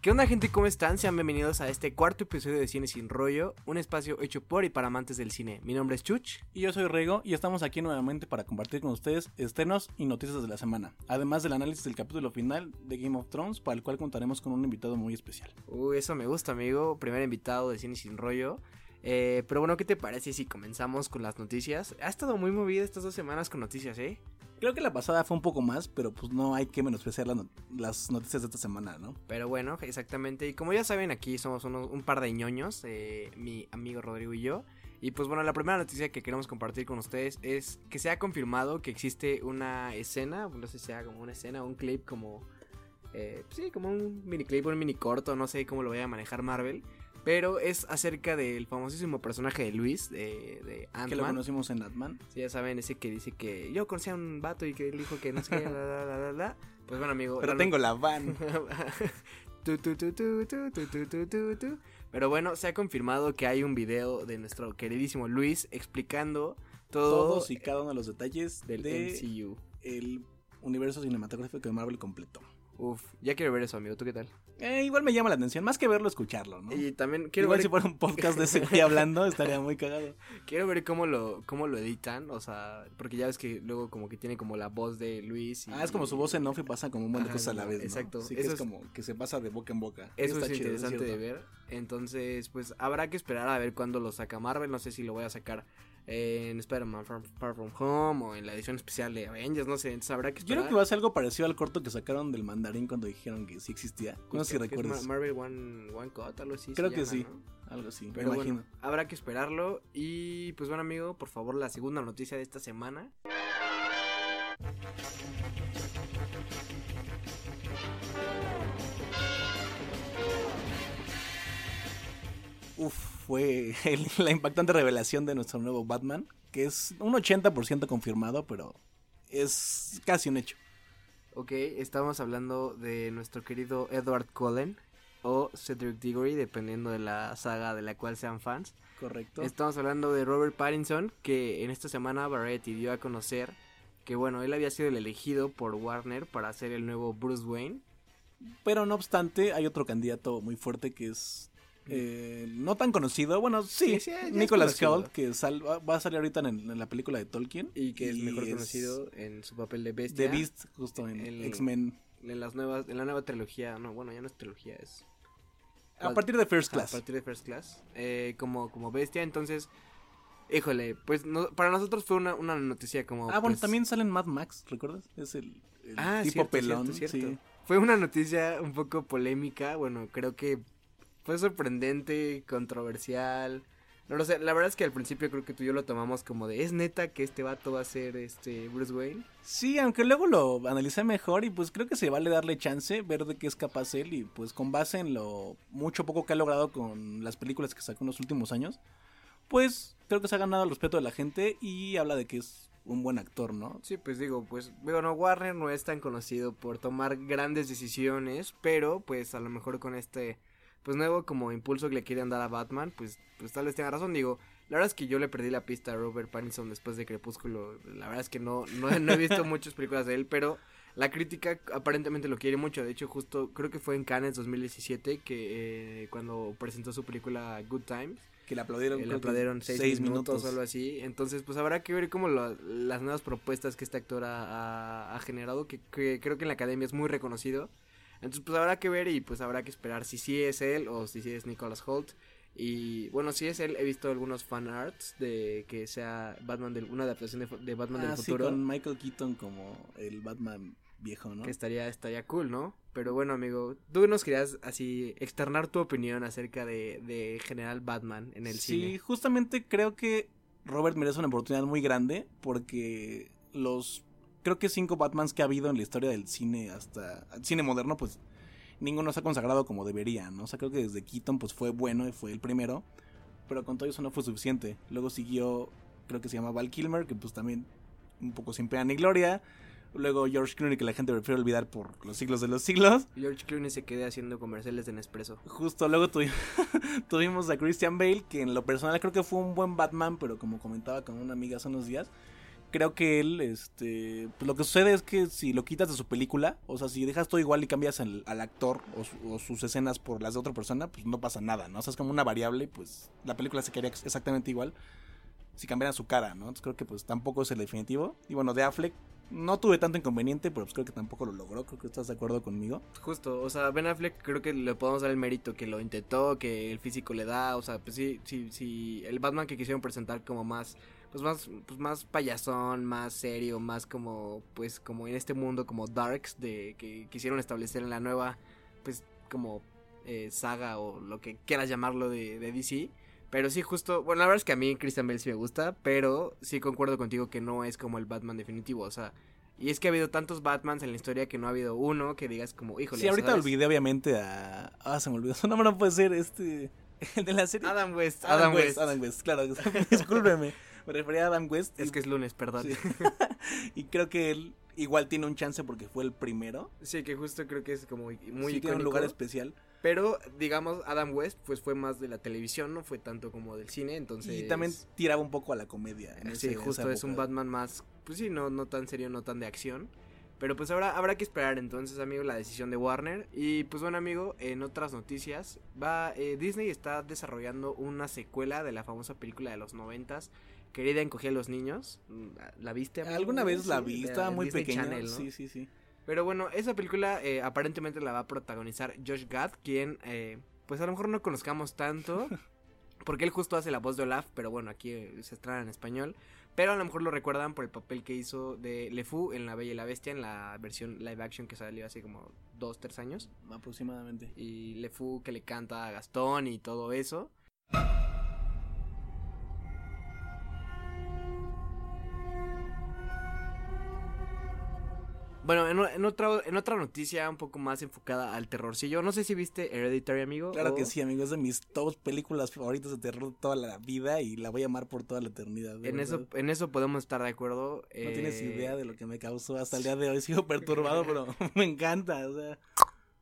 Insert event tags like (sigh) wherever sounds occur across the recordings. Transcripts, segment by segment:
¿Qué onda gente? ¿Cómo están? Sean bienvenidos a este cuarto episodio de Cine Sin Rollo, un espacio hecho por y para amantes del cine. Mi nombre es Chuch. Y yo soy Rego y estamos aquí nuevamente para compartir con ustedes estrenos y noticias de la semana, además del análisis del capítulo final de Game of Thrones, para el cual contaremos con un invitado muy especial. Uy, eso me gusta, amigo. Primer invitado de Cine Sin Rollo. Eh, pero bueno, ¿qué te parece si comenzamos con las noticias? Ha estado muy movida estas dos semanas con noticias, ¿eh? Creo que la pasada fue un poco más, pero pues no hay que menospreciar la no- las noticias de esta semana, ¿no? Pero bueno, exactamente. Y como ya saben, aquí somos unos- un par de ñoños, eh, mi amigo Rodrigo y yo. Y pues bueno, la primera noticia que queremos compartir con ustedes es que se ha confirmado que existe una escena, no sé si sea como una escena, un clip como... eh, sí, como un mini clip, un mini corto, no sé cómo lo vaya a manejar Marvel pero es acerca del famosísimo personaje de Luis, de, de Ant-Man. Que lo conocimos en Ant-Man. Sí, ya saben, ese que dice que yo conocí a un vato y que él dijo que no sé qué, la, la, la, Pues bueno, amigo. Pero tengo la van. Pero bueno, se ha confirmado que hay un video de nuestro queridísimo Luis explicando todos y cada uno de los detalles del de MCU. El universo cinematográfico de Marvel completo. Uf, ya quiero ver eso, amigo. ¿Tú qué tal? Eh, igual me llama la atención, más que verlo, escucharlo, ¿no? Y también quiero igual ver, si fuera un podcast de ese güey (laughs) hablando, estaría muy cagado. quiero ver cómo lo, cómo lo editan. O sea, porque ya ves que luego como que tiene como la voz de Luis. Y, Ah, es como su voz en off y pasa como un buen de cosas a la vez, ¿no? exacto. Sí, que Eso es es- como que se pasa de boca en boca. Eso Está es chido, interesante de cierto. ver. Entonces, pues habrá que esperar a ver cuándo lo saca Marvel. No sé si lo voy a sacar en Spider-Man Far, Far From Home o en la edición especial de Avengers. No sé, entonces habrá que Yo esperar. creo que va a ser algo parecido al corto que sacaron del mandarín cuando dijeron que sí existía. No sé si recuerdas. Ma- Marvel One, One Cut, algo así. Creo que llama, sí. ¿no? Algo así, Pero me bueno, imagino. habrá que esperarlo. Y pues bueno, amigo, por favor, la segunda noticia de esta semana. Uf, fue (laughs) el- la impactante revelación de nuestro nuevo Batman, que es un 80% confirmado, pero es casi un hecho. Ok, estamos hablando de nuestro querido Edward Cullen o Cedric Diggory, dependiendo de la saga de la cual sean fans. Correcto. Estamos hablando de Robert Pattinson, que en esta semana Variety dio a conocer que, bueno, él había sido el elegido por Warner para ser el nuevo Bruce Wayne. Pero no obstante, hay otro candidato muy fuerte que es eh, no tan conocido. Bueno, sí, Sí, sí, conocido. Hoult, que sal- va va a salir ahorita en, en la película de Tolkien. Y que es mejor es conocido en su papel de bestia. The Beast, justo en X-Men. En las nuevas, en la nueva trilogía, no, bueno, ya no es trilogía, es A partir de First a Class. partir de First Class, eh, como, como bestia, entonces, híjole, pues no- para nosotros fue una, una noticia como... Ah, bueno, pues, también salen Mad Max, ¿recuerdas? Es el, el Ah, tipo cierto, pelón. cierto, cierto. sí. Fue una noticia un poco polémica, bueno, creo que fue sorprendente, controversial. No lo sé, la verdad es que al principio creo que tú y yo lo tomamos como de, ¿es neta que este vato va a ser este Bruce Wayne? Sí, aunque luego lo analicé mejor y pues creo que se vale darle chance, ver de qué es capaz él y pues con base en lo mucho poco que ha logrado con las películas que sacó en los últimos años, pues creo que se ha ganado el respeto de la gente y habla de que es un buen actor, ¿no? Sí, pues digo, pues, bueno, Warner no es tan conocido por tomar grandes decisiones, pero pues a lo mejor con este, pues nuevo como impulso que le quieren dar a Batman, pues, pues tal vez tenga razón, digo, la verdad es que yo le perdí la pista a Robert Pattinson después de Crepúsculo, la verdad es que no, no, no he visto (laughs) muchas películas de él, pero la crítica aparentemente lo quiere mucho, de hecho justo creo que fue en Cannes 2017 que eh, cuando presentó su película Good Times, Que le aplaudieron, le creo que aplaudieron seis, minutos, o algo así. Entonces, pues habrá que ver cómo lo- las nuevas propuestas que este actor ha, ha- ha generado, que, que creo que en la academia es muy reconocido. Entonces, pues habrá que ver y pues habrá que esperar si sí es él o si sí es Nicholas Holt. Y bueno, si es él, he visto algunos fan arts de que sea Batman del, una adaptación de, de Batman Ah, del sí, futuro. con Michael Keaton como el Batman viejo, ¿no? Que estaría, estaría cool, ¿no? Pero bueno, amigo, tú nos querías así externar tu opinión acerca de, de General Batman en el sí, cine. justamente creo que Robert merece una oportunidad muy grande porque los creo que cinco Batmans que ha habido en la historia del cine hasta el cine moderno pues ninguno se ha consagrado como debería, ¿no? O sea, creo que desde Keaton pues fue bueno y fue el primero, pero con todo eso no fue suficiente. Luego siguió creo que se llama Val Kilmer, que pues también un poco sin pena ni gloria. Luego George Clooney, que la gente prefiere olvidar por los siglos de los siglos. George Clooney se quede haciendo comerciales de Nespresso. Justo luego tuvi- (laughs) tuvimos a Christian Bale, que en lo personal creo que fue un buen Batman, pero como comentaba con una amiga hace unos días, creo que él, este, pues lo que sucede es que si lo quitas de su película, o sea, si dejas todo igual y cambias al, al actor o, su- o sus escenas por las de otra persona, pues no pasa nada, ¿no? O sea, es como una variable, pues la película se quedaría ex- exactamente igual si cambiaran su cara, ¿no? Entonces creo que pues tampoco es el definitivo. Y bueno, de Affleck no tuve tanto inconveniente, pero pues creo que tampoco lo logró, creo que estás de acuerdo conmigo. Justo, o sea, Ben Affleck creo que le podemos dar el mérito que lo intentó, que el físico le da, o sea, pues sí, sí, sí, el Batman que quisieron presentar como más, pues más, pues más payasón, más serio, más como, pues como en este mundo como darks de que quisieron establecer en la nueva, pues como eh, saga o lo que quieras llamarlo de, de DC. Pero sí, justo, bueno, la verdad es que a mí Christian Bale sí me gusta, pero sí concuerdo contigo que no es como el Batman definitivo, o sea, y es que ha habido tantos Batmans en la historia que no ha habido uno que digas como, híjole. Sí, ahorita ¿sabes? olvidé obviamente a... Ah, se me olvidó su nombre, no puede ser este... (laughs) El de la serie. Adam West, Adam, West, Adam West, claro. (laughs) Discúlpeme. Me refería a Adam West. Es y- que es lunes, perdón. sí. Sí. (laughs) (laughs) y creo que él igual tiene un chance porque fue el primero. que justo creo que es como muy sí, tiene un lugar especial. Pero, digamos, Adam West, pues fue más de la televisión, no fue tanto como del cine, entonces... Y también tiraba un poco a la comedia. en Sí, ese- justo es un. Batman más, pues sí, no, no tan serio, no tan de acción. Pero pues habrá, habrá que esperar entonces, amigo, la decisión de Warner. Y pues bueno, amigo, en otras noticias, va eh, Disney está desarrollando una secuela de la famosa película de los noventas, Querida encogía a los niños. Mm, ¿La viste? Alguna vez la Sí, vi, estaba muy Disney pequeña. Channel, ¿no? Sí, sí, sí. Pero bueno, esa película eh, aparentemente la va a protagonizar Josh Gad, quien eh, pues a lo mejor no conozcamos tanto, (laughs) porque él justo hace la voz de Olaf, pero bueno, aquí eh, se estrena en español. Pero a lo mejor lo recuerdan por el papel que hizo de LeFou en La Bella y la Bestia, en la versión live action que salió hace como dos, tres años. Aproximadamente. Y LeFou que le canta a Gastón y todo eso. Bueno, en, otra, en otra noticia un poco más enfocada al terrorcillo. No sé si viste Hereditary, amigo. Claro o- que sí, amigo. Es de mis dos películas favoritas de terror de toda la vida y la voy a amar por toda la eternidad. En eso, en eso podemos estar de acuerdo. No tienes eh, idea de lo que me causó hasta el día de hoy. Sigo (laughs) perturbado, (laughs) pero (laughs) me encanta. O sea,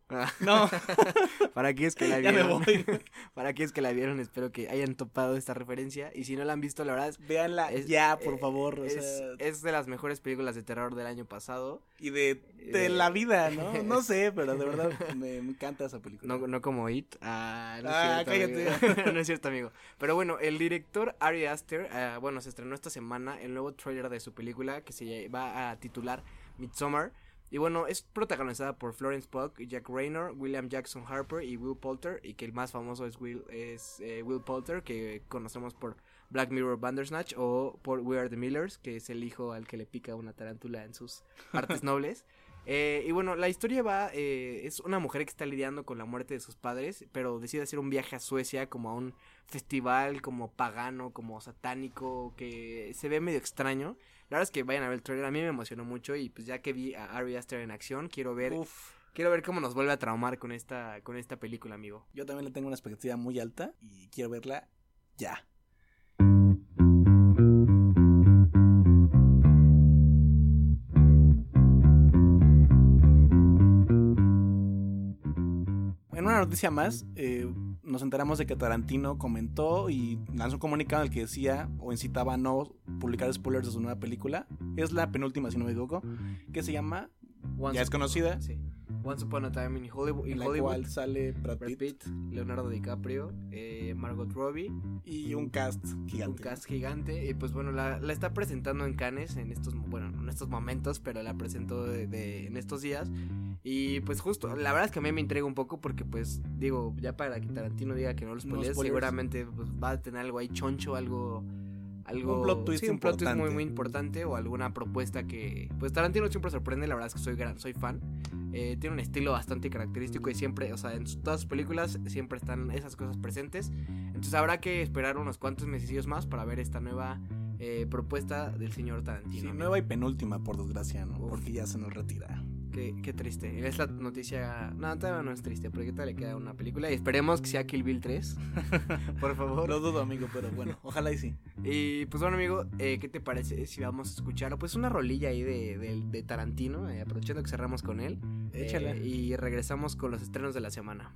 (laughs) no, (laughs) ¿Para es que la ya me vieron? voy. (laughs) ¿Para que la vieron? Espero que hayan topado esta referencia. Y si no la han visto, la verdad Es- ya, por eh, favor. O es, sea, es de las mejores películas de terror del año pasado. y de, de eh, la vida, ¿no? No sé, pero de verdad me, me encanta esa película. No, no como It. Ah, no Ah, cierto, cállate. amigo. no es cierto, amigo. Pero bueno, el director Ari Aster, ah, bueno, se estrenó esta semana el nuevo trailer de su película que se va a titular Midsommar. Y bueno, es protagonizada por Florence Pugh, Jack Raynor, William Jackson Harper y Will Poulter. Y que el más famoso es Will, es, eh, Will Poulter, que conocemos por Black Mirror Bandersnatch o por We Are the Millers, que es el hijo al que le pica una tarántula en sus partes (laughs) nobles. Eh, y bueno, la historia va, eh, es una mujer que está lidiando con la muerte de sus padres, pero decide hacer un viaje a Suecia como a un festival como pagano, como satánico, que se ve medio extraño. La verdad es que vayan a ver el trailer, a mí me emocionó mucho y pues ya que vi a Ari Aster en acción, quiero ver, Uf, quiero ver cómo nos vuelve a traumar con esta, con esta película, amigo. yo también le tengo una expectativa muy alta y quiero verla ya. En una noticia más, eh, nos enteramos de que Tarantino comentó y lanzó un comunicado en el que decía o incitaba a no publicar spoilers de su nueva película. Es la penúltima, si no me equivoco, que se llama, Once ya es conocida, Sí. Once Upon a Time in Hollywood. en la Hollywood. cual sale Brad Brad Pitt, Leonardo DiCaprio, eh, Margot Robbie, y un cast gigante. un cast gigante y pues bueno la, la está presentando en Cannes en estos bueno no en estos momentos pero la presentó de, de- en estos días y pues justo la verdad es que a mí me intriga un poco porque pues digo ya para que Tarantino diga que no los spoilees seguramente pues, va a tener algo ahí choncho algo algo Un plot twist sí, un plot twist muy importante. muy importante o alguna propuesta que pues Tarantino siempre sorprende la verdad es que soy gran soy fan Eh, tiene un estilo bastante característico y siempre o sea en todas sus películas siempre están esas cosas presentes entonces habrá que esperar unos cuantos meses más para ver esta nueva eh, propuesta del señor Tarantino. Sí, nueva y penúltima, por desgracia, ¿no? Uf. Porque ya se nos retira. Qué, qué triste. Esta noticia. No, todavía no es triste, porque todavía le queda una película. Y esperemos que sea Kill Bill 3. (laughs) por favor. Lo dudo, amigo, pero bueno, ojalá y sí. Y pues bueno, amigo, eh, ¿qué te parece si vamos a escuchar pues una rolilla ahí de, de- de Tarantino? eh, aprovechando que cerramos con él. Échala. Eh, y regresamos con los estrenos de la semana.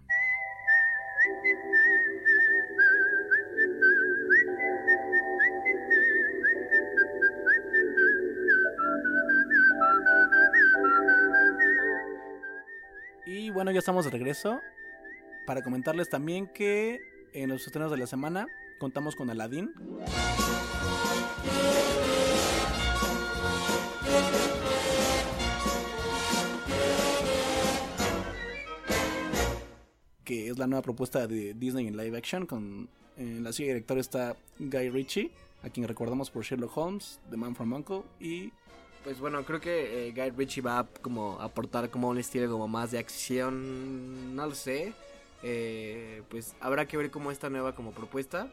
Y bueno, ya estamos de regreso para comentarles también que en los estrenos de la semana contamos con Aladdin. que es la nueva propuesta de Disney en live action. Con en la silla director está Guy Ritchie, a quien recordamos por Sherlock Holmes, The Man from Uncle y pues bueno, creo que eh, Guy Ritchie va a como aportar como un estilo como más de acción, no lo sé. Eh, pues habrá que ver cómo esta nueva como propuesta.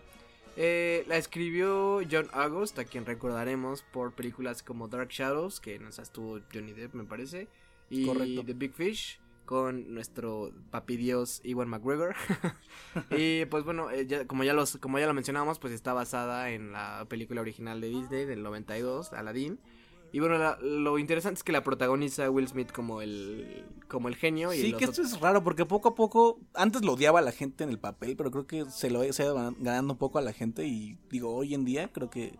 Eh, la escribió John August, a quien recordaremos por películas como Dark Shadows, que nos estuvo Johnny Depp, me parece, y The Big Fish con nuestro papi dios Iwan McGregor. (laughs) y pues bueno, como, ya los, como ya lo mencionamos, pues está basada en la película original de Disney del 92, Aladdin. Y bueno, lo interesante es que la protagoniza Will Smith como el, como el genio. Y sí, que esto es raro porque poco a poco, antes lo odiaba a la gente en el papel, pero creo que se lo se ha ido ganando un poco a la gente y digo, hoy en día creo que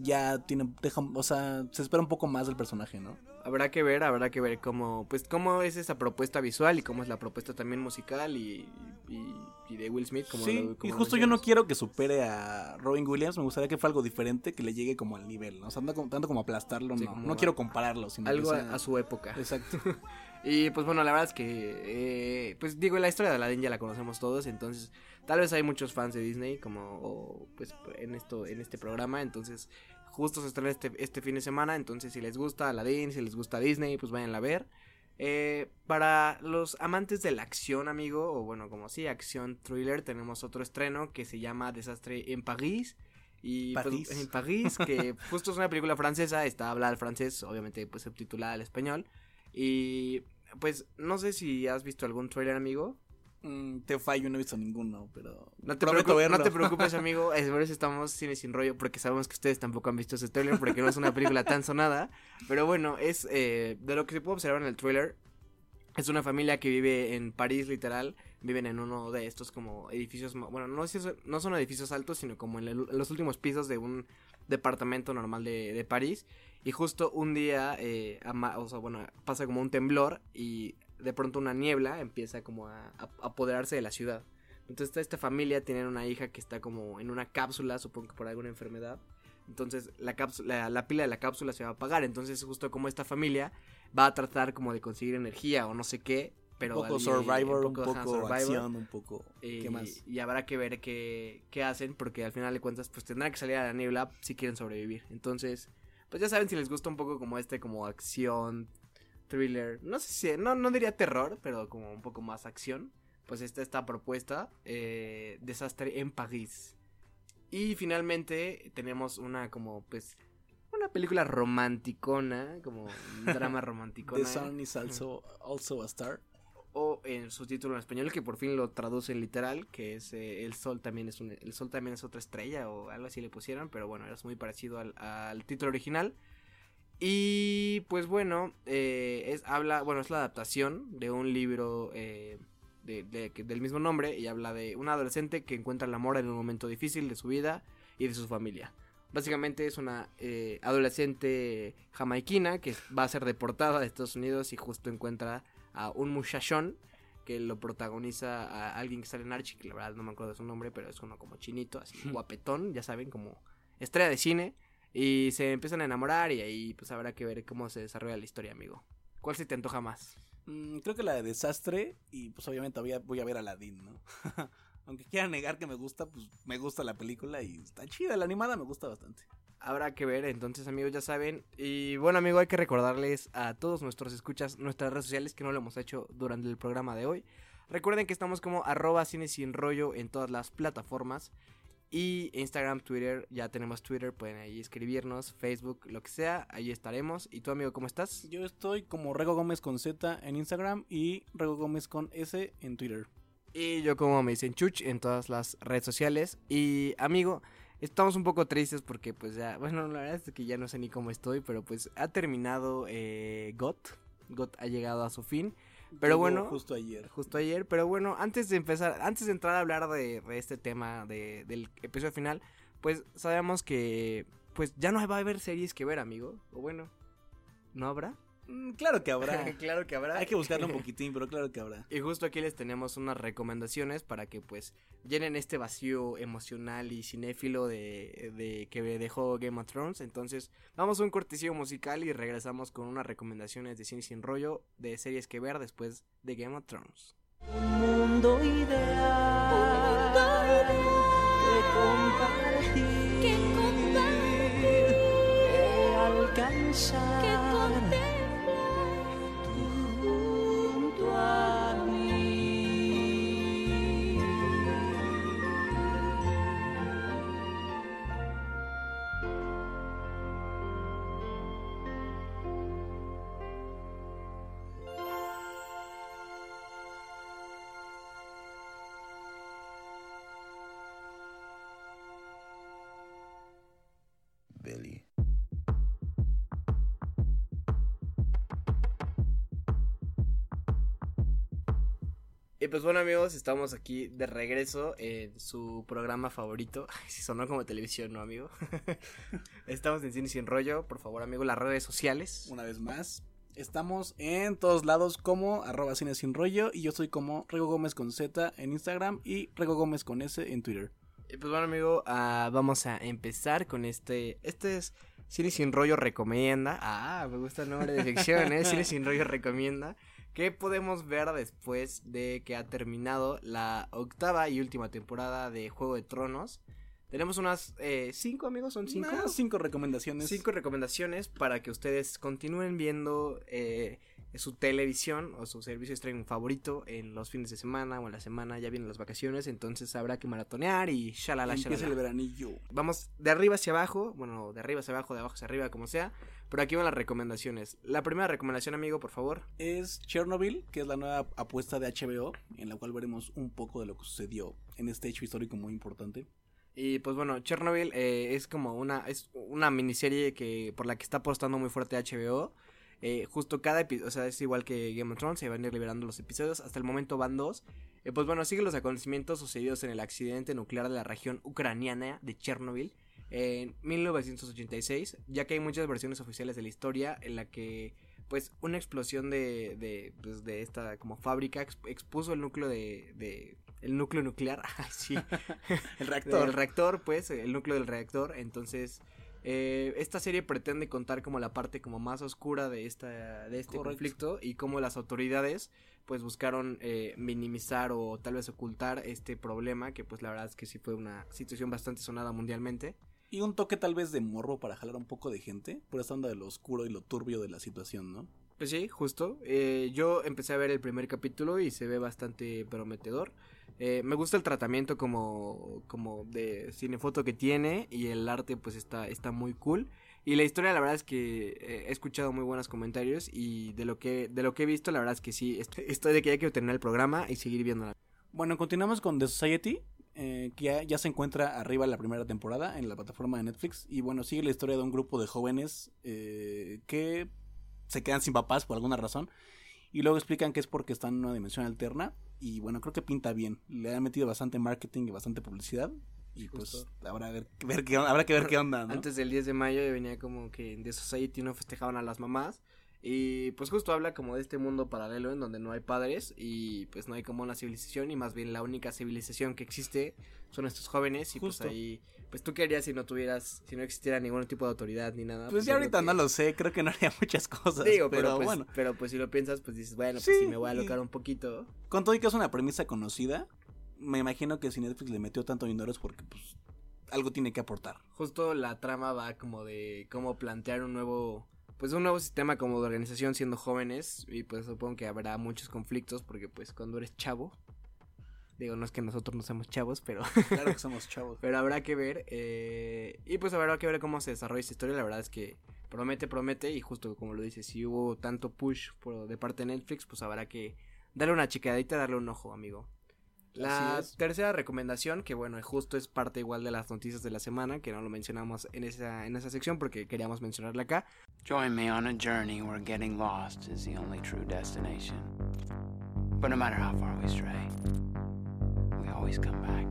ya tiene, o sea, se espera un poco más del personaje, ¿no? Habrá que ver, habrá que ver cómo, pues, cómo es esa propuesta visual y cómo es la propuesta también musical y, y, de Will Smith. Como sí, y justo yo no quiero que supere a Robin Williams, me gustaría que fuera algo diferente, que le llegue como al nivel, ¿no? O sea, tanto, como aplastarlo, no, no quiero compararlo. Sino algo a, su época. Exacto. (laughs) y pues bueno, la verdad es que, eh, pues digo, la historia de Aladdin ya la conocemos todos, entonces tal vez hay muchos fans de Disney como, pues, en esto, en este programa, entonces justo se estrena este, este fin de semana, entonces si les gusta Aladdin, si les gusta Disney, pues vayan a ver. Eh, para los amantes de la acción, amigo, o bueno, como si, acción thriller, tenemos otro estreno que se llama Desastre en París. Y pues, en París, que (laughs) justo es una película francesa, está hablada al francés, obviamente pues subtitulada al español. Y pues no sé si has visto algún trailer, amigo. Mm, te fallo, no he visto ninguno, pero. No te, preocupes, no te preocupes, (laughs) amigo. Es por eso estamos cine sin rollo, porque sabemos que ustedes tampoco han visto ese trailer, porque no es una película tan sonada. Pero bueno, es eh, de lo que se puede observar en el trailer. Es una familia que vive en París, literal. Viven en uno de estos como edificios. Bueno, no, no son edificios altos, sino como en, los últimos pisos de un departamento normal de, de París. Y justo un día, eh, o sea, bueno, pasa como un temblor y de pronto una niebla empieza como a, apoderarse de la ciudad. Entonces esta familia tiene una hija que está como en una cápsula, supongo que por alguna enfermedad. Entonces la, cápsula, la, pila de la cápsula se va a apagar. Entonces justo como esta familia va a tratar como de conseguir energía o no sé qué. Pero un poco Survivor, un poco, acción, un poco... ¿Qué más? Y habrá que ver qué, qué hacen porque al final de cuentas pues tendrán que salir a la niebla si quieren sobrevivir. Entonces pues ya saben si les gusta un poco como este como acción thriller, no sé si, no, no diría terror, pero como un poco más acción, pues está esta propuesta, eh, Desastre en París. Y finalmente tenemos una como, pues, una película romanticona, como un (laughs) drama romanticona. The Sun is also, also a Star. O en su título en español, que por fin lo traduce en literal, que es eh, El Sol también es un, El Sol también es otra estrella, o algo así le pusieron, pero bueno, es muy parecido al, al título original. Y pues bueno, eh, es, habla, bueno, es la adaptación de un libro eh, del mismo nombre y habla de un adolescente que encuentra el amor en un momento difícil de su vida y de su familia. Básicamente es una eh, adolescente jamaiquina que va a ser deportada de Estados Unidos y justo encuentra a un muchachón que lo protagoniza a alguien que sale en Archie, que la verdad no me acuerdo de su nombre, pero es uno como chinito, así guapetón, ya saben, como estrella de cine. Y se empiezan a enamorar y ahí pues habrá que ver cómo se desarrolla la historia, amigo. ¿Cuál se te antoja más? Mm, creo que la de Desastre y pues obviamente voy a, voy a ver Aladdin, ¿no? (laughs) Aunque quiera negar que me gusta, pues me gusta la película y está chida, la animada me gusta bastante. Habrá que ver, entonces amigos ya saben. Y bueno amigo, hay que recordarles a todos nuestros escuchas nuestras redes sociales que no lo hemos hecho durante el programa de hoy. Recuerden que estamos como arroba cine sin rollo en todas las plataformas. Y Instagram, Twitter, ya tenemos Twitter, pueden ahí escribirnos, Facebook, lo que sea, ahí estaremos. ¿Y tú, amigo, cómo estás? Yo estoy como Rego Gómez con Z en Instagram y Rego Gómez con S en Twitter. Y yo como me dicen Chuch en todas las redes sociales. Y, amigo, estamos un poco tristes porque pues ya, bueno, la verdad es que ya no sé ni cómo estoy, pero pues ha terminado eh, GOT. GOT ha llegado a su fin. Pero bueno, justo ayer. Justo ayer, pero bueno, antes de empezar, antes de entrar a hablar de, este tema de, del episodio final, pues sabemos que pues ya no va a haber series que ver, amigo. O bueno, ¿no habrá? Mm, Claro que habrá. (laughs) claro que habrá. Hay que buscarlo un poquitín, pero claro que habrá. (laughs) Y justo aquí les tenemos unas recomendaciones para que pues llenen este vacío emocional y cinéfilo de, de que dejó Game of Thrones. Entonces vamos a un cortesío musical y regresamos con unas recomendaciones de cine sin rollo de series que ver después de Game of Thrones. Un mundo ideal, que compartir, que compartir, que alcanzar, que Y pues bueno amigos, estamos aquí de regreso en su programa favorito. (laughs) Ay, si sonó como televisión, ¿no amigo? (laughs) estamos en Cine Sin Rollo, por favor amigo, las redes sociales. Una vez más, estamos en todos lados como arroba cine sin rollo y yo soy como Rego Gómez con Z en Instagram y Rego Gómez con S en Twitter. Y pues bueno amigo, ah, vamos a empezar con este, este es Cine Sin Rollo Recomienda. Ah, me gusta el nombre de sección, ¿eh? (laughs) Cine Sin Rollo Recomienda. ¿Qué podemos ver después de que ha terminado la octava y última temporada de Juego de Tronos? Tenemos unas eh, cinco amigos, son cinco. Cinco recomendaciones. Cinco recomendaciones para que ustedes continúen viendo eh, su televisión o su servicio de streaming favorito en los fines de semana o en la semana. Ya vienen las vacaciones, entonces habrá que maratonear y shalala, Empieza el shalala. veranillo. Vamos de arriba hacia abajo, bueno, de arriba hacia abajo, de abajo hacia arriba, como sea. Pero aquí van las recomendaciones. La primera recomendación, amigo, por favor. Es Chernobyl, que es la nueva apuesta de HBO, en la cual veremos un poco de lo que sucedió en este hecho histórico muy importante. Y pues bueno, Chernobyl eh, es como una es una miniserie que por la que está apostando muy fuerte HBO. Eh, justo cada episodio, o sea, es igual que Game of Thrones, se van a ir liberando los episodios. Hasta el momento van dos. Eh, pues bueno, sigue los acontecimientos sucedidos en el accidente nuclear de la región ucraniana de Chernobyl en 1986, ya que hay muchas versiones oficiales de la historia en la que pues una explosión de, de, pues, de esta como fábrica exp- expuso el núcleo de, de el núcleo nuclear, Ay, (laughs) sí, El (laughs) reactor. el reactor, pues, el núcleo del reactor. Entonces, eh, esta serie pretende contar como la parte como más oscura de esta de este Correcto. conflicto y cómo las autoridades pues buscaron eh, minimizar o tal vez ocultar este problema que pues la verdad es que sí fue una situación bastante sonada mundialmente. Y un toque tal vez de morbo para jalar un poco de gente, por esta onda de lo oscuro y lo turbio de la situación, ¿no? Pues sí, justo. Eh, yo empecé a ver el primer capítulo y se ve bastante prometedor. Eh, me gusta el tratamiento como, como de cinefoto que tiene y el arte pues está, está muy cool. Y la historia la verdad es que eh, he escuchado muy buenos comentarios y de lo que, de lo que he visto la verdad es que sí, estoy, estoy de que ya quiero terminar el programa y seguir viéndola. Bueno, continuamos con The Society, eh, que ya, ya se encuentra arriba la primera temporada en la plataforma de Netflix. Y bueno, sigue la historia de un grupo de jóvenes eh, que se quedan sin papás por alguna razón. Y luego explican que es porque están en una dimensión alterna. Y bueno, creo que pinta bien. Le han metido bastante marketing y bastante publicidad. Y pues habrá, ver, ver qué, habrá que ver qué onda, ¿no? Antes del 10 de mayo venía como que en The Society no festejaban a las mamás. Y pues justo habla como de este mundo paralelo en donde no hay padres y pues no hay como una civilización y más bien la única civilización que existe son estos jóvenes y Justo. pues ahí pues tú qué harías si no tuvieras si no existiera ningún tipo de autoridad ni nada. Pues ya es ahorita que- no lo sé, creo que no haría (laughs) muchas cosas. digo, pero, pero, pues, bueno. pero pues si lo piensas pues dices, bueno, pues Sí, sí me voy a alocar un poquito. Con todo y que es una premisa conocida, me imagino que si Netflix le metió tanto dinero es porque pues algo tiene que aportar. Justo la trama va como de cómo plantear un nuevo, pues un nuevo sistema como de organización siendo jóvenes y pues supongo que habrá muchos conflictos porque pues cuando eres chavo, digo no es que nosotros no seamos chavos, pero, (laughs) Claro que somos chavos. pero habrá que ver eh, y pues habrá que ver cómo se desarrolla esta historia, la verdad es que promete, promete y justo como lo dices, si hubo tanto push por, de parte de Netflix, pues habrá que darle una chicadita, darle un ojo, amigo. La tercera recomendación, que bueno, justo es parte igual de las noticias de la semana, que no lo mencionamos en esa, en esa sección porque queríamos mencionarla acá. Join me on a journey where getting lost is the only true destination. But no matter how far we stray, we always come back.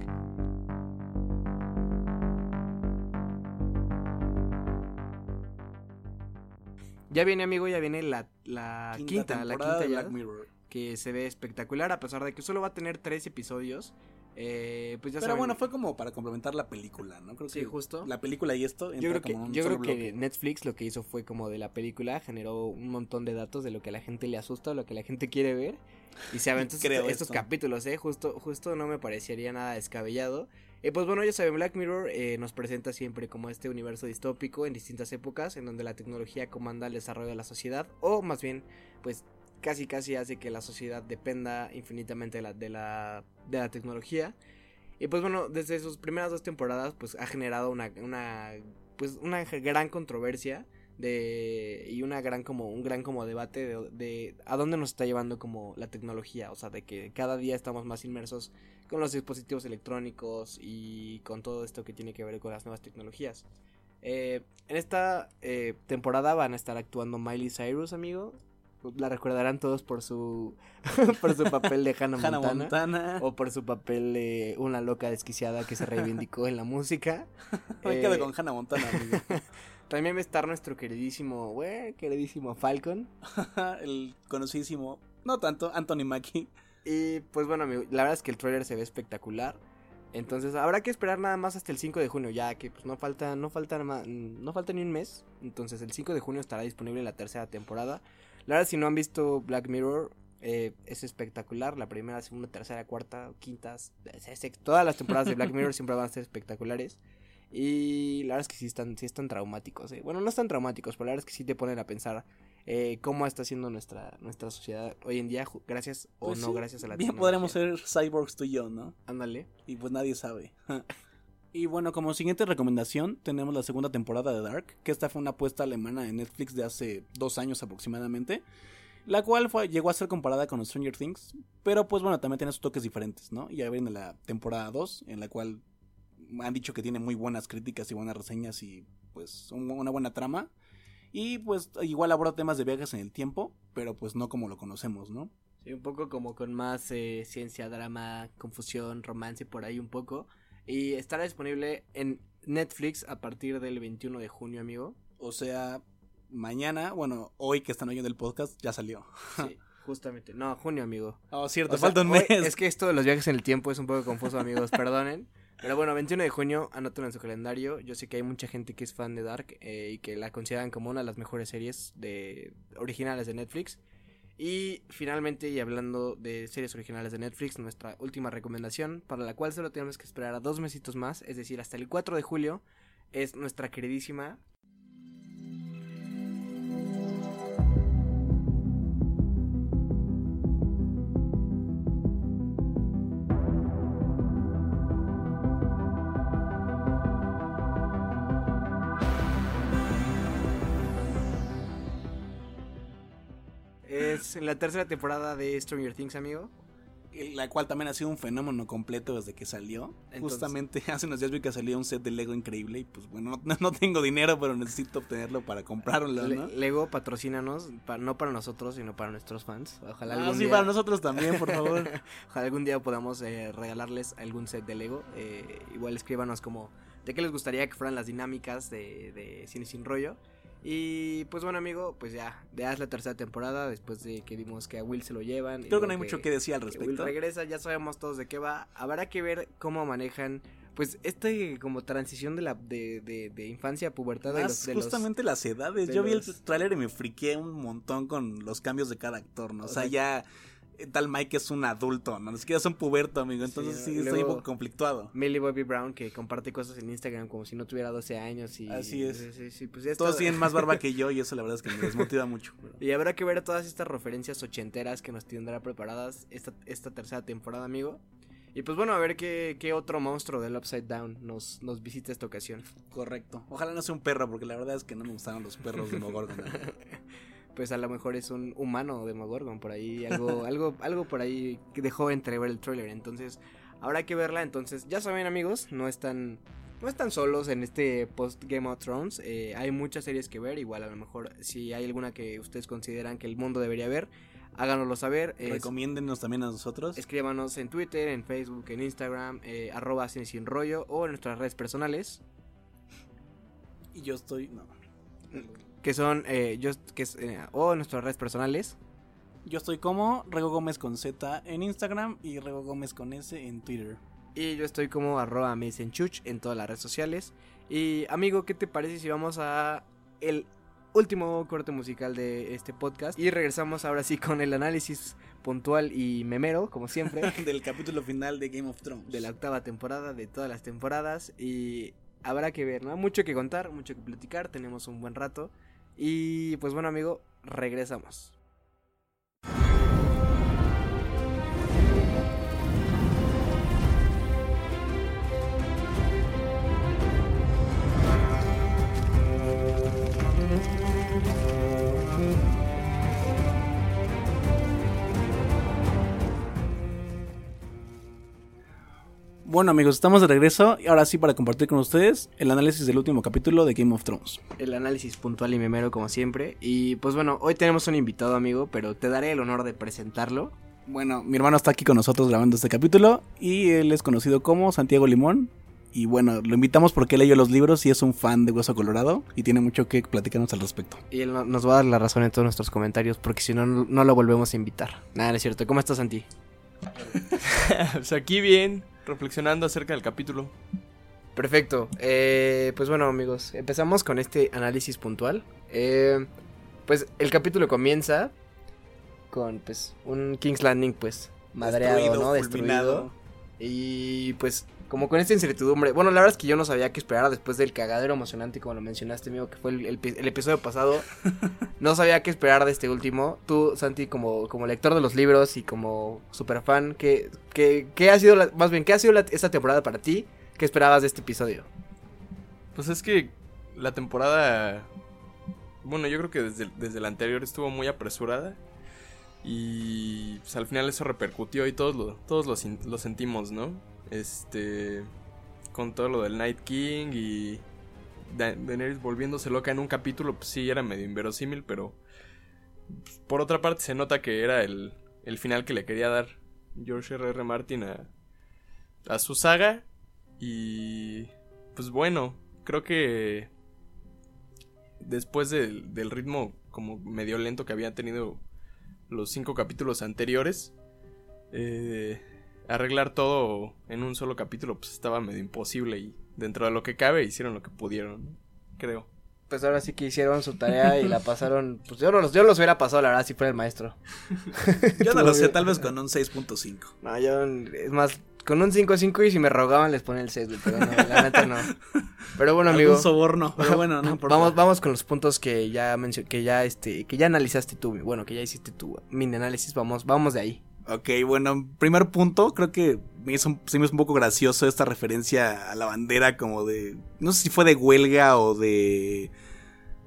Ya viene, amigo, ya viene la, la quinta, la quinta de ya, Black Mirror. que se ve espectacular, a pesar de que solo va a tener tres episodios. Eh, pues ya Pero saben- bueno, fue como para complementar la película, ¿no? Creo Sí, que justo. La película y esto. Yo creo que, como en un yo creo que. Netflix lo que hizo fue como de la película, generó un montón de datos de lo que a la gente le asusta, lo que la gente quiere ver. Y se aventó (laughs) Creo estos, estos esto. capítulos, ¿eh? Justo, justo no me parecería nada descabellado. Y pues bueno, ya saben, Black Mirror eh, nos presenta siempre como este universo distópico en distintas épocas, en donde la tecnología comanda el desarrollo de la sociedad, o más bien, pues casi casi hace que la sociedad dependa infinitamente de la, de la, de la tecnología. Y pues bueno, desde sus primeras dos temporadas, pues ha generado una, una, pues una gran controversia de y una gran como un gran como debate de, a dónde nos está llevando como la tecnología, o sea, de que cada día estamos más inmersos con los dispositivos electrónicos y con todo esto que tiene que ver con las nuevas tecnologías. Eh, en esta eh, temporada van a estar actuando Miley Cyrus, amigo. La recordarán todos por su (laughs) por su papel de Hannah, Hannah Montana. Montana. O por su papel de una loca desquiciada que se reivindicó en la música. (laughs) Me quedo Eh, con Hannah Montana, amigo. (laughs) También va a estar nuestro queridísimo, güey, queridísimo Falcon. el conocidísimo, no tanto, Anthony Mackie. Y pues bueno, amigo, la verdad es que el trailer se ve espectacular. Entonces habrá que esperar nada más hasta el 5 de junio, ya que pues no falta, no falta, no falta ni un mes. Entonces el 5 de junio estará disponible la tercera temporada. La verdad, si no han visto Black Mirror, eh, es espectacular. La primera, segunda, tercera, cuarta, quintas, todas las temporadas de Black Mirror siempre van a ser espectaculares. Y la verdad es que sí están, sí están traumáticos. eh. Bueno, no están traumáticos, pero la verdad es que sí te ponen a pensar eh, cómo está siendo nuestra, nuestra sociedad hoy en día, gracias o Pues no sí, gracias a la Bien podríamos ser cyborgs tú y yo, ¿no? Ándale. Y pues nadie sabe. (laughs) y bueno, como siguiente recomendación, tenemos la segunda temporada de Dark, que esta fue una apuesta alemana de Netflix de hace dos años aproximadamente, la cual fue, llegó a ser comparada con Stranger Things, pero pues bueno, también tiene sus toques diferentes, ¿no? Ya viene la temporada 2, en la cual han dicho que tiene muy buenas críticas y buenas reseñas y pues un- una buena trama. Y pues igual aborda temas de viajes en el tiempo, pero pues no como lo conocemos, ¿no? Sí, un poco como con más eh, ciencia, drama, confusión, romance por ahí un poco. Y estará disponible en Netflix a partir del 21 de junio, amigo. O sea, mañana, bueno, hoy que están oyendo el podcast, ya salió. Sí, (laughs) justamente. No, junio, amigo. Oh, cierto, O sea, falta un hoy- mes. Es que esto de los viajes en el tiempo es un poco confuso, amigos, perdonen. Pero bueno, 21 de junio, anótenlo en su calendario. Yo sé que hay mucha gente que es fan de Dark eh, y que la consideran como una de las mejores series de originales de Netflix. Y finalmente, y hablando de series originales de Netflix, nuestra última recomendación, para la cual solo tenemos que esperar a dos mesitos más, es decir, hasta el 4 de julio, es nuestra queridísima Es la tercera temporada de Stranger Things, amigo. La cual también ha sido un fenómeno completo desde que salió. Entonces- Justamente (laughs) hace unos días vi que salía un set de Lego increíble y pues bueno, no, (laughs) no tengo dinero, pero necesito obtenerlo para comprarlo, ¿no? Lego patrocínanos, pa- no para nosotros, sino para nuestros fans. Ojalá Ah, algún sí, día, para nosotros también, por favor. (laughs) ojalá algún día podamos eh, regalarles algún set de Lego. Eh, igual escríbanos como de qué les gustaría que fueran las dinámicas de, de Cine Sin Rollo. Y pues bueno, amigo, pues ya, ya es la tercera temporada después de que vimos que a Will se lo llevan. y Creo que no hay mucho que decir al que Will respecto. regresa, ya sabemos todos de qué va. Habrá que ver cómo manejan, pues, este como transición de la de, de, de infancia a pubertad de los, de los- justamente las edades. de Yo vi el tráiler y me friqué un montón con los cambios de cada actor, ¿no? O, O sea, sea, ya tal Mike es un adulto, ¿no? Ni siquiera es un puberto, amigo. Entonces Sí, sí, estoy un poco conflictuado. Millie Bobby Brown que comparte cosas en Instagram como si no tuviera 12 años y Así es. sí, sí, sí, pues ya Todos tienen más barba (laughs) que yo y eso la verdad es que me desmotiva mucho. pero- Y habrá que ver todas estas referencias ochenteras que nos tendrá preparadas esta, esta tercera temporada, amigo. Y pues bueno, a ver qué, qué otro monstruo del Upside Down nos, nos visita esta ocasión. Correcto. Ojalá no sea un perro, porque la verdad es que no me gustaron los perros de Mogorgon. (laughs) Pues a lo mejor es un humano de Demogorgon por ahí, algo, (laughs) algo, algo por ahí que dejó entrever el trailer. Entonces, habrá que verla. Entonces, ya saben, amigos, no están. No están solos en este post Game of Thrones. eh, hay muchas series que ver. Igual a lo mejor si hay alguna que ustedes consideran que el mundo debería ver, háganoslo saber. es- Recomiéndenos también a nosotros. escríbanos en Twitter, en Facebook, en Instagram, eh, arroba sin rollo o en nuestras redes personales. Y yo estoy. No. Que son, eh, yo, que es, eh, o nuestras redes personales. Yo estoy como Rego Gómez con Z en Instagram y Rego Gómez con S en Twitter. Y yo estoy como arroba chuch en todas las redes sociales. Y amigo, ¿qué te parece si vamos a el último corte musical de este podcast? Y regresamos ahora sí con el análisis puntual y memero, como siempre, (laughs) Del capítulo final de Game of Thrones. de la octava temporada, de todas las temporadas. Y habrá que ver, ¿no? Mucho que contar, mucho que platicar, tenemos un buen rato. Y pues bueno, amigo, regresamos. Bueno amigos, estamos de regreso y ahora sí para compartir con ustedes el análisis del último capítulo de Game of Thrones. El análisis puntual y memero, como siempre. Y pues bueno, hoy tenemos un invitado, amigo, pero te daré el honor de presentarlo. Bueno, mi hermano está aquí con nosotros grabando este capítulo y él es conocido como Santiago Limón. Y bueno, lo invitamos porque leyó los libros y es un fan de Hueso Colorado y tiene mucho que platicarnos al respecto. Y él no- nos va a dar la razón en todos nuestros comentarios, porque si no, no no lo volvemos a invitar. Nada, no es cierto. ¿Cómo estás, Santi? (laughs) pues aquí bien, reflexionando acerca del capítulo. Perfecto. Eh, pues bueno, amigos, empezamos con este análisis puntual. Eh, pues el capítulo comienza con pues un King's Landing pues madreado, Destruido, ¿no? fulminado. Destruido. Y pues como con esta incertidumbre. Bueno, la verdad es que yo no sabía qué esperar después del cagadero emocionante como lo mencionaste, amigo, que fue el, el pi- el episodio pasado. (laughs) no sabía qué esperar de este último. Tú, Santi, como, como lector de los libros y como super fan, ¿qué, qué, qué ha sido, la- más bien, qué ha sido la- esta temporada para ti? ¿Qué esperabas de este episodio? Pues es que la temporada, bueno, yo creo que desde, desde la anterior estuvo muy apresurada. Y pues al final eso repercutió y todos lo, todos lo sentimos, ¿no? Este, con todo lo del Night King y Da- Daenerys volviéndose loca en un capítulo, pues sí, era medio inverosímil, pero por otra parte se nota que era el, el final que le quería dar George R. R. Martin a, a su saga. Y pues bueno, creo que después del, del ritmo como medio lento que habían tenido los cinco capítulos anteriores, eh, arreglar todo en un solo capítulo pues estaba medio imposible y dentro de lo que cabe hicieron lo que pudieron, ¿no? creo. Pues ahora sí que hicieron su tarea y la pasaron. Pues yo no los, yo los hubiera pasado, la verdad, si fuera el maestro. (laughs) Yo no lo sé, tal vez con un 6.5. No, yo, es más, con un 5-5 y si me rogaban les ponía el 6, güey, pero no, la neta no. Pero bueno, amigo. Algún soborno, pero bueno, no (laughs) importa. Vamos, vamos con los puntos que ya que ya este, que ya analizaste tú, bueno, que ya hiciste tu mini análisis, vamos, vamos de ahí. Ok, bueno, primer punto, creo que me hizo, se me hizo un poco gracioso esta referencia a la bandera como de, no sé si fue de huelga o de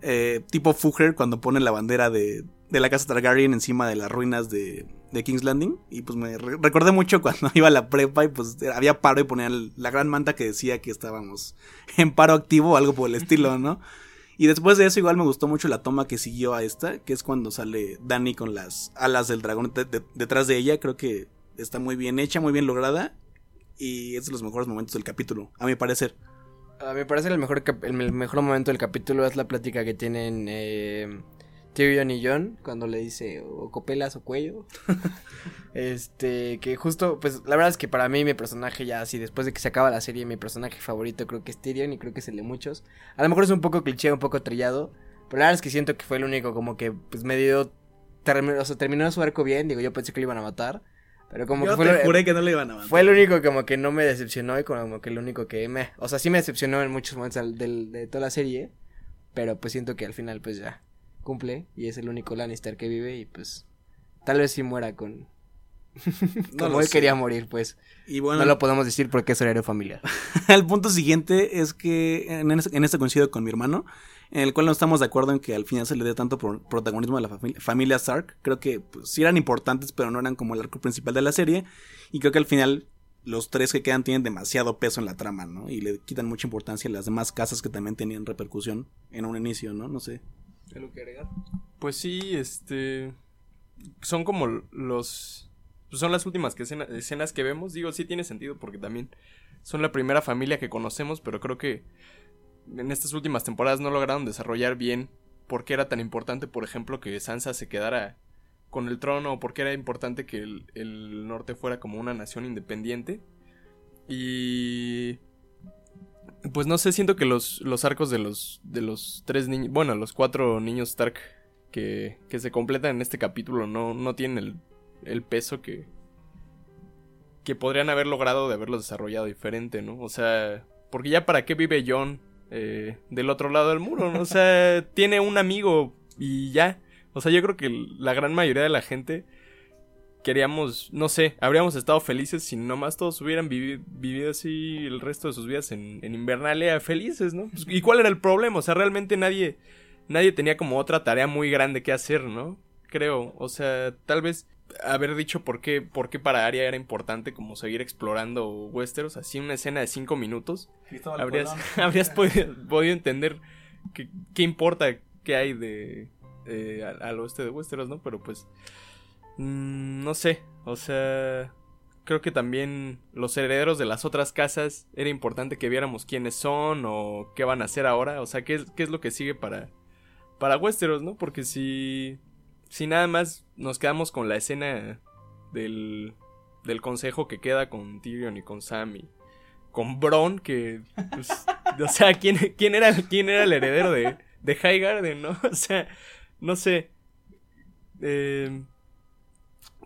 eh, tipo Fugger cuando pone la bandera de, de la casa Targaryen encima de las ruinas de, de King's Landing. Y pues me re- recordé mucho (laughs) cuando iba a la prepa y pues había paro y ponían la gran manta que decía que estábamos en paro activo o algo por el estilo, ¿no? Y después de eso igual me gustó mucho la toma que siguió a esta, que es cuando sale Dani con las alas del dragón de- de- detrás de ella. Creo que está muy bien hecha, muy bien lograda. Y es de los mejores momentos del capítulo, a mi parecer. A mí me parece el mejor, el mejor momento del capítulo es la plática que tienen eh, Tyrion y John cuando le dice o copelas o cuello. (laughs) este, que justo, pues la verdad es que para mí mi personaje ya así, después de que se acaba la serie, mi personaje favorito creo que es Tyrion y creo que es el de muchos. A lo mejor es un poco cliché, un poco trillado, pero la verdad es que siento que fue el único como que pues me dio, terminó, o sea, terminó su arco bien, digo, yo pensé que lo iban a matar. Pero como que fue lo- que no le iban a matar. fue el único como que no me decepcionó y como que el único que me... O sea, sí me decepcionó en muchos momentos al- del- de toda la serie, pero pues siento que al final pues ya cumple y es el único Lannister que vive y pues tal vez sí muera con... (laughs) No como lo él sé. quería morir, pues. Y bueno, No lo podemos decir porque es horario familiar. (laughs) el punto siguiente es que en, este- en este coincido con mi hermano, en el cual no estamos de acuerdo en que al final se le dé tanto pro- protagonismo a la fami- familia Stark. Creo que pues, sí eran importantes, pero no eran como el arco principal de la serie. Y creo que al final los tres que quedan tienen demasiado peso en la trama, ¿no? Y le quitan mucha importancia a las demás casas que también tenían repercusión en un inicio, ¿no? No sé. ¿Algo que agregar? Pues sí, este. Son como los. pues son las últimas que escena- escenas que vemos. Digo, sí tiene sentido porque también son la primera familia que conocemos, pero creo que en estas últimas temporadas no lograron desarrollar bien por qué era tan importante, por ejemplo, que Sansa se quedara con el trono, o por qué era importante que el, el norte fuera como una nación independiente. Y pues no sé, siento que los, los arcos de los, de los tres niños, bueno, los cuatro niños Stark que, que se completan en este capítulo no, no tienen el, el peso que, que podrían haber logrado de haberlos desarrollado diferente, ¿no? O sea, porque ya para qué vive John eh, del otro lado del muro, ¿no? O sea, (laughs) tiene un amigo y ya. O sea, yo creo que la gran mayoría de la gente queríamos, no sé, habríamos estado felices si nomás todos hubieran vivi- vivido así el resto de sus vidas en, en Invernalia felices, ¿no? Pues, ¿Y cuál era el problema? O sea, realmente nadie, nadie tenía como otra tarea muy grande que hacer, ¿no? Creo, o sea, tal vez haber dicho por qué, por qué para Arya era importante como seguir explorando Westeros, así una escena de cinco minutos, habrías, (laughs) habrías podido, podido entender qué, qué importa que hay de eh, al, al oeste de Westeros, ¿no? Pero pues mm, no sé, o sea, creo que también los herederos de las otras casas era importante que viéramos quiénes son o qué van a hacer ahora, o sea, qué es, qué es lo que sigue para para Westeros, ¿no? Porque si si nada más nos quedamos con la escena del del consejo que queda con Tyrion y con Sam y con Bron que pues, (laughs) o sea, ¿quién, quién era quién era el heredero de de Highgarden, ¿no? (laughs) O sea, no sé. Eh,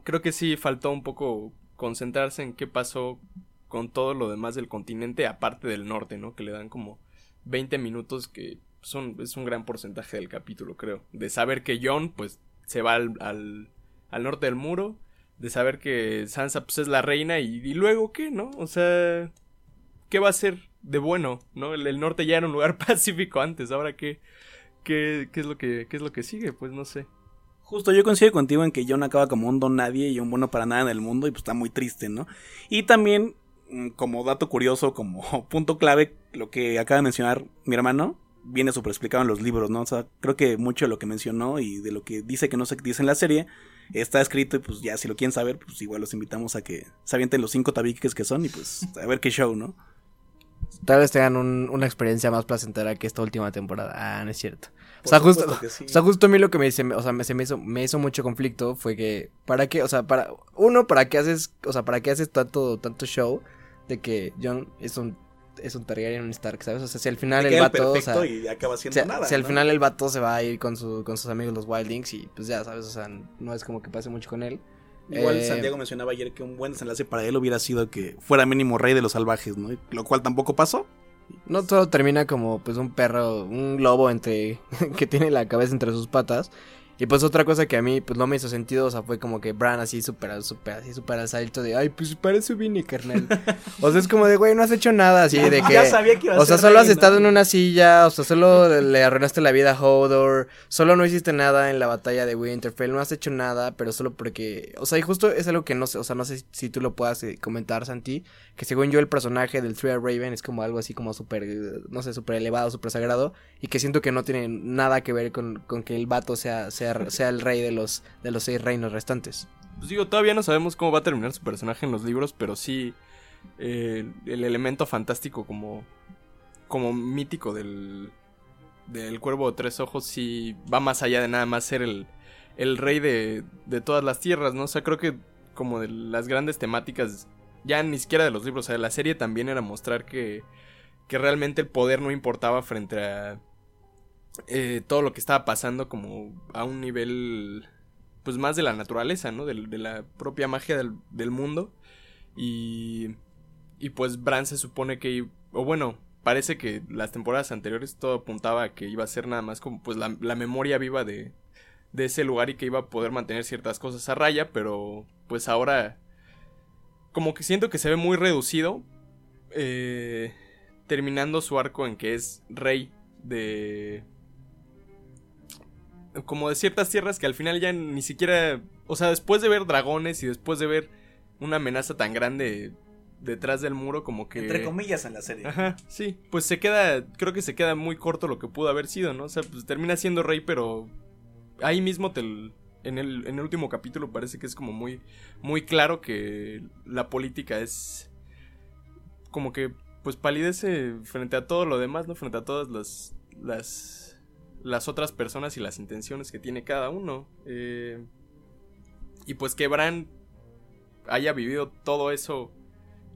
creo que sí faltó un poco concentrarse en qué pasó con todo lo demás del continente, aparte del norte, ¿no? Que le dan como 20 minutos que son, es un gran porcentaje del capítulo, creo. De saber que Jon, pues, se va al, al, al norte del muro. De saber que Sansa, pues, es la reina. Y, y luego, ¿qué, no? O sea, ¿qué va a ser de bueno, no? El, el norte ya era un lugar (laughs) pacífico antes. Ahora, ¿qué, qué, qué, es lo que, ¿qué es lo que sigue? Pues, no sé. Justo yo coincido contigo en que John acaba como un don nadie y un bueno para nada en el mundo y pues está muy triste, ¿no? Y también, mm, como dato curioso, como (laughs) punto clave, lo que acaba de mencionar mi hermano, viene súper explicado en los libros, ¿no? O sea, creo que mucho de lo que mencionó y de lo que dice que no se dice en la serie está escrito y pues ya si lo quieren saber, pues igual los invitamos a que se avienten los cinco tabiques que son y pues (laughs) a ver qué show, ¿no? Tal vez tengan un- una experiencia más placentera que esta última temporada. Ah, no es cierto. O sea, justo, sí. o sea, justo a mí lo que me, o sea, me, se me hizo, me hizo mucho conflicto fue que, ¿para qué? O sea, para, uno, ¿para qué haces, o sea, para qué haces tanto, tanto show de que John es un, es un Targaryen, un Stark, ¿sabes? O sea, si al final el vato, o sea, y acaba siendo si, nada. si al ¿no? final el vato se va a ir con, su, con sus amigos los Wildlings y pues ya, ¿sabes? O sea, no es como que pase mucho con él. Igual Eh, Santiago mencionaba ayer que un buen desenlace para él hubiera sido que fuera mínimo rey de los salvajes, ¿no? Lo cual tampoco pasó. No todo termina como pues un perro, un lobo entre (laughs) que tiene la cabeza entre sus patas. Y pues otra cosa que a mí pues no me hizo sentido, o sea, fue como que Bran así súper, súper, así súper al salto de, ay, pues parece Vini, carnal. (laughs) o sea, es como de, güey, no has hecho nada, así de que... Ya sabía que iba a O sea, solo has estado en una silla, o sea, solo le arruinaste la vida a Hodor, solo no hiciste nada en la batalla de Winterfell, no has hecho nada, pero solo porque, o sea, y justo es algo que no sé, o sea, no sé si tú lo puedas eh, comentar, Santi, que según yo el personaje del Three Raven es como algo así como súper, no sé, súper elevado, súper sagrado, y que siento que no tiene nada que ver con, con que el vato sea, sea, (laughs) sea el rey de los, de los seis reinos restantes. Pues digo, todavía no sabemos cómo va a terminar su personaje en los libros, pero sí eh, el elemento fantástico como, como mítico del, del cuervo de tres ojos sí va más allá de nada más ser el, el rey de, de todas las tierras, ¿no? O sea, creo que como de las grandes temáticas, ya ni siquiera de los libros, o sea, de la serie también era mostrar que, que realmente el poder no importaba frente a eh, todo lo que estaba pasando como a un nivel pues más de la naturaleza, ¿no? De, la propia magia del, del mundo. Y, y pues Bran se supone que, o bueno, parece que las temporadas anteriores todo apuntaba a que iba a ser nada más como pues la, la memoria viva de, de ese lugar y que iba a poder mantener ciertas cosas a raya, pero pues ahora como que siento que se ve muy reducido, eh, terminando su arco en que es rey de como de ciertas tierras que al final ya ni siquiera, o sea, después de ver dragones y después de ver una amenaza tan grande detrás del muro como que Entre comillas en la serie. Ajá, sí, pues se queda, creo que se queda muy corto lo que pudo haber sido, ¿no? O sea, pues termina siendo rey, pero ahí mismo te en el, en el último capítulo parece que es como muy, muy claro que la política es como que pues palidece frente a todo lo demás, ¿no? Frente a todas las, las, las otras personas y las intenciones que tiene cada uno. Eh, y pues que Bran haya vivido todo eso,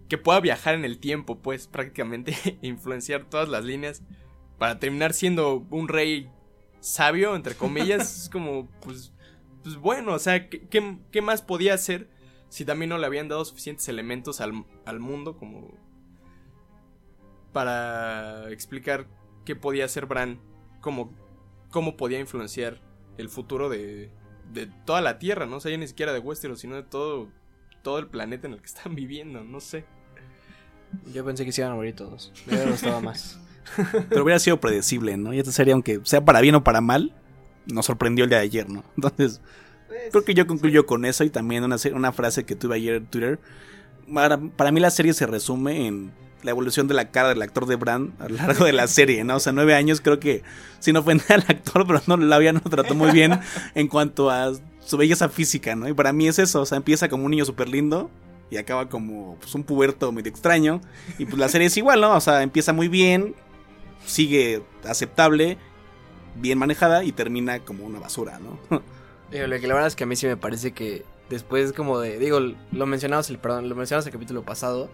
que pueda viajar en el tiempo, pues prácticamente e (laughs) influenciar todas las líneas para terminar siendo un rey sabio, entre comillas, (laughs) es como, pues, pues bueno, o sea, ¿qué, qué, qué más podía hacer si también no le habían dado suficientes elementos al, al mundo como para explicar qué podía hacer Bran, como cómo podía influenciar el futuro de, de toda la Tierra, no o sea, ya ni siquiera de Westeros, sino de todo, todo el planeta en el que (laughs) están viviendo, no sé. Yo pensé que se iban a morir todos. Me hubiera gustado más. (laughs) Pero hubiera sido predecible, ¿no? Y esta serie, aunque sea para bien o para mal, nos sorprendió el día de ayer, ¿no? (laughs) Entonces, creo que yo concluyo con eso y también una, una frase que tuve ayer en Twitter. Para, para mí la serie se resume en la evolución de la cara del actor de Bran a lo largo de la serie, ¿no? O sea, nueve años creo que sin ofender (laughs) al actor, pero no la había no trató muy bien en cuanto a su belleza física, ¿no? Y para mí es eso, o sea, empieza como un niño súper lindo y acaba como pues, un puberto medio extraño. Y pues la serie es igual, ¿no? O sea, empieza muy bien, sigue aceptable, bien manejada y termina como una basura, ¿no? (laughs) Digo, lo que la verdad es que a mí sí me parece que después como de, digo, lo mencionamos el, perdón, lo mencionamos el capítulo pasado,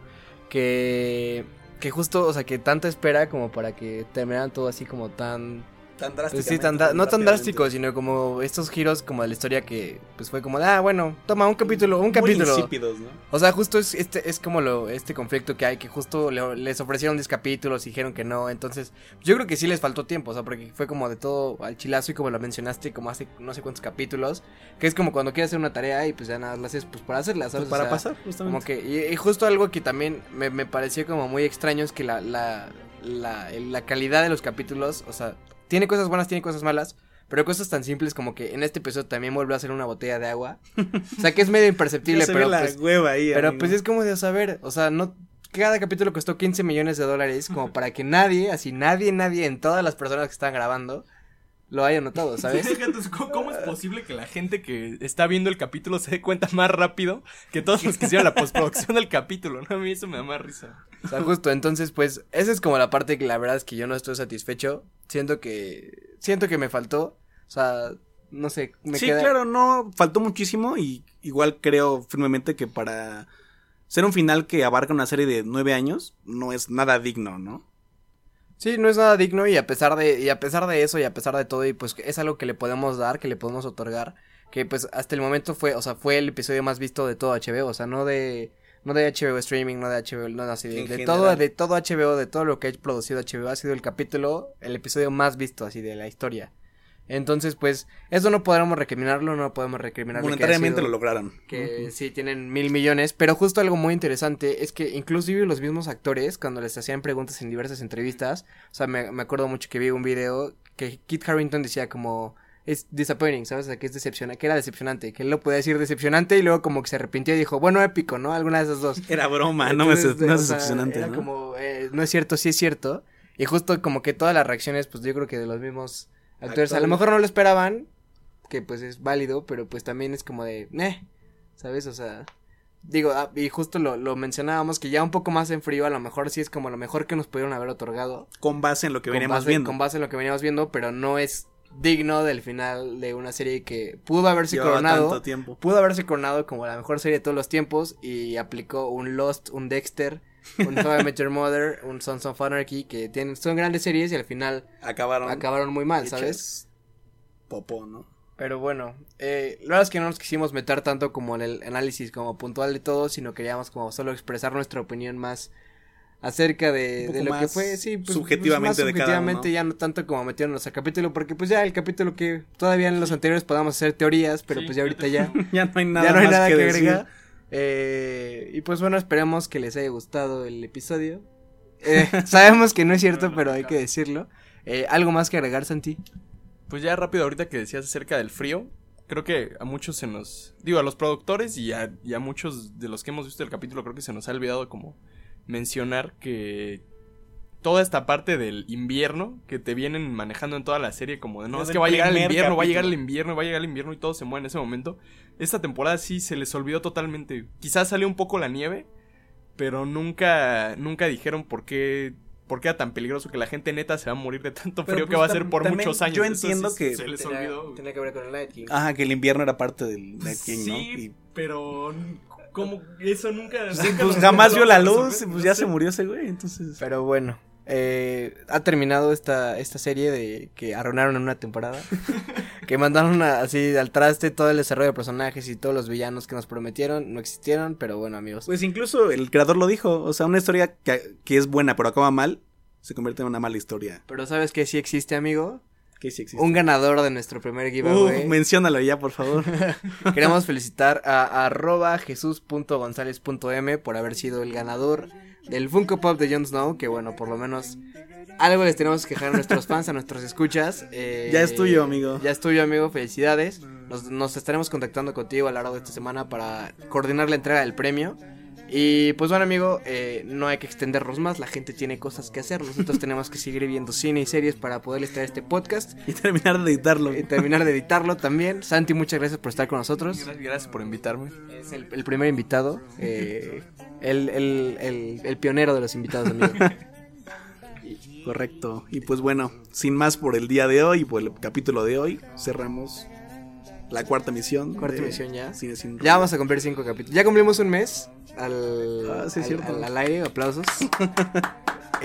que, que justo, o sea, que tanta espera como para que terminaran todo así como tan, Tan pues sí, tan, no tan drástico, sino como estos giros como de la historia que, pues fue como, de, ah, bueno, toma un capítulo, un capítulo. insípidos, ¿no? O sea, justo es este es como lo este conflicto que hay que justo le- les ofrecieron 10 capítulos y dijeron que no, entonces yo creo que sí les faltó tiempo, o sea, porque fue como de todo al chilazo y como lo mencionaste como hace no sé cuántos capítulos, que es como cuando quieres hacer una tarea y pues ya nada, la haces pues para hacerla, ¿sabes? Pues para O sea, pasar, justamente. como que y, y justo algo que también me, me pareció como muy extraño es que la la, la la calidad de los capítulos, o sea, tiene cosas buenas, tiene cosas malas. Pero cosas tan simples como que en este episodio también vuelve a hacer una botella de agua. O sea que es medio imperceptible, (laughs) Ya se ve pero la pues, hueva ahí. pero amigo. pues es como de saber, o sea, no cada capítulo costó 15 millones de dólares como para que nadie, así nadie, nadie en todas las personas que están grabando lo haya notado, ¿sabes? ¿Cómo, cómo es posible que la gente que está viendo el capítulo se dé cuenta más rápido que todos los que hicieron la postproducción del capítulo? ¿no? A mí eso me da más risa. O sea, justo, entonces pues esa es como la parte que la verdad es que yo no estoy satisfecho, siento que siento que me faltó, o sea, no sé, me sí, queda claro, no, faltó muchísimo y igual creo firmemente que para ser un final que abarca una serie de nueve años no es nada digno, ¿no? Sí, no es nada digno y a pesar de y a pesar de eso y a pesar de todo y pues es algo que le podemos dar, que le podemos otorgar, que pues hasta el momento fue, o sea, fue el episodio más visto de todo HBO, o sea, no de no de HBO streaming, no de HBO, no, no, así de, de todo de todo HBO, de todo lo que ha producido HBO ha sido el capítulo, el episodio más visto así de la historia. Entonces, pues eso no podemos recriminarlo, no podemos recriminarlo Monetariamente sido- lo lograron. que sí tienen mil millones, pero justo algo muy interesante es que inclusive los mismos actores, cuando les hacían preguntas en diversas entrevistas, o sea, me, me acuerdo mucho que vi un video que Kit Harrington decía como, es disappointing, ¿sabes? O sea, que es decepcionante, que era decepcionante, que él lo podía decir decepcionante y luego como que se arrepintió y dijo, bueno, épico, ¿no? Alguna de esas dos. (laughs) Era broma, no, me, no es sea, decepcionante, era ¿no? como, eh, no es cierto, sí es cierto. Y justo como que todas las reacciones, pues yo creo que de los mismos actores, a lo mejor no lo esperaban, que pues es válido, pero pues también es como de, eh, ¿sabes? O sea, digo, ah, y justo lo, lo mencionábamos, que ya un poco más en frío, a lo mejor sí es como lo mejor que nos pudieron haber otorgado. Con base en lo que veníamos viendo. Con base en lo que veníamos viendo, pero no es digno del final de una serie que pudo haberse Llevaba coronado tiempo. pudo haberse coronado como la mejor serie de todos los tiempos y aplicó un Lost, un Dexter, un How I Met Your Mother, un Sons of Anarchy que tienen son grandes series y al final Acabaron. acabaron muy mal, ¿sabes? Popó, ¿no? Pero bueno, eh, la verdad es que no nos quisimos meter tanto como en el análisis como puntual de todo, sino queríamos como solo expresar nuestra opinión más acerca de, de lo que fue, sí, pues, subjetivamente pues, más de cada subjetivamente, ya no tanto como metiéndonos al capítulo, porque pues ya el capítulo que todavía en los anteriores podamos hacer teorías, pero Sí, pues ya ahorita ya (laughs) ya no hay nada ya no hay más nada que, decir. agregar. Eh, y pues bueno, esperemos que les haya gustado el episodio. Eh, (laughs) sabemos que no es cierto, pero hay que decirlo. Eh, ¿Algo más que agregar, Santi? Pues ya rápido ahorita que decías acerca del frío, creo que a muchos se nos, digo, a los productores y a, y a muchos de los que hemos visto el capítulo, creo que se nos ha olvidado como mencionar que toda esta parte del invierno que te vienen manejando en toda la serie como de no, es que va a llegar el invierno, va a llegar el invierno, va a llegar el invierno y todo se mueve en ese momento. Esta temporada sí se les olvidó totalmente. Quizás salió un poco la nieve, pero nunca nunca dijeron por qué por qué era tan peligroso que la gente neta se va a morir de tanto Pero, frío que pues, va a ser por muchos años. yo Eso entiendo sí que- se les Tenía, olvidó. tenía que ver con el Night King. Ajá, que el invierno era parte del Night King, ¿no? Sí, Y- pero ¿cómo eso nunca, Sí, nunca pues jamás vio la luz, pues no ya sé. se murió ese güey, entonces... Pero bueno, eh, ha terminado esta, esta serie de que arruinaron en una temporada. (laughs) que mandaron a- así al traste todo el desarrollo de personajes y todos los villanos que nos prometieron. No existieron, pero bueno, amigos. Pues incluso el creador lo dijo, o sea, una historia que, que es buena pero acaba mal, se convierte en una mala historia. Pero ¿sabes que sí existe, amigo? Que sí existe. Un ganador de nuestro primer Uh, giveaway. menciónalo ya, por favor. (laughs) Queremos felicitar a arroba jesus.gonzález.m por haber sido el ganador del Funko Pop de Jon Snow, que bueno, por lo menos algo les tenemos que dejar a nuestros fans, a nuestros escuchas. eh, Ya es tuyo, amigo. Ya es tuyo, amigo, felicidades. Nos, nos estaremos contactando contigo a lo largo de esta semana para coordinar la entrega del premio. Y pues bueno, amigo, eh, no hay que extendernos más, la gente tiene cosas que hacer, nosotros (laughs) tenemos que seguir viendo cine y series para poderles traer este podcast Y terminar de editarlo. y terminar de editarlo también. Santi, muchas gracias por estar con nosotros. Gracias, gracias por invitarme. Es el, el primer invitado, eh, el, el, el, el pionero de los invitados, amigo. (laughs) Correcto. Y pues bueno, sin más por el día de hoy y por el capítulo de hoy, cerramos la cuarta emisión. Cuarta de emisión ya. Cine sin Ya vamos a cumplir cinco capítulos. Ya cumplimos un mes al, Ah, sí, es al- cierto. al- al aire, aplausos. (laughs)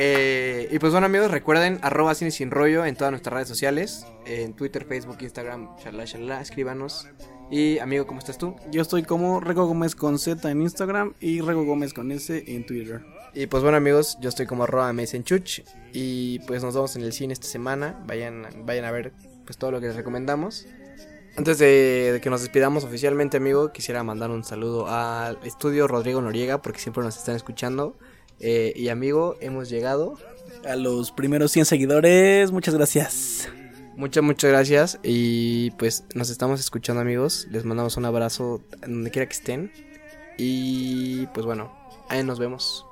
Eh, y pues bueno amigos, recuerden arroba cine sin rollo en todas nuestras redes sociales, en Twitter, Facebook, Instagram, shalala, shalala, escríbanos. Y amigo, ¿cómo estás tú? Yo estoy como Rego Gómez con Z en Instagram y Rego Gómez con S en Twitter. Y pues bueno amigos, yo estoy como arroba Chuch y pues nos vemos en el cine esta semana. Vayan, vayan a ver pues todo lo que les recomendamos. Antes de, de que nos despidamos oficialmente, amigo, quisiera mandar un saludo al estudio Rodrigo Noriega porque siempre nos están escuchando. Eh, y amigo, hemos llegado. A los primeros 100 seguidores, muchas gracias. Muchas, muchas gracias. Y pues nos estamos escuchando, amigos. Les mandamos un abrazo donde quiera que estén. Y pues bueno, ahí nos vemos.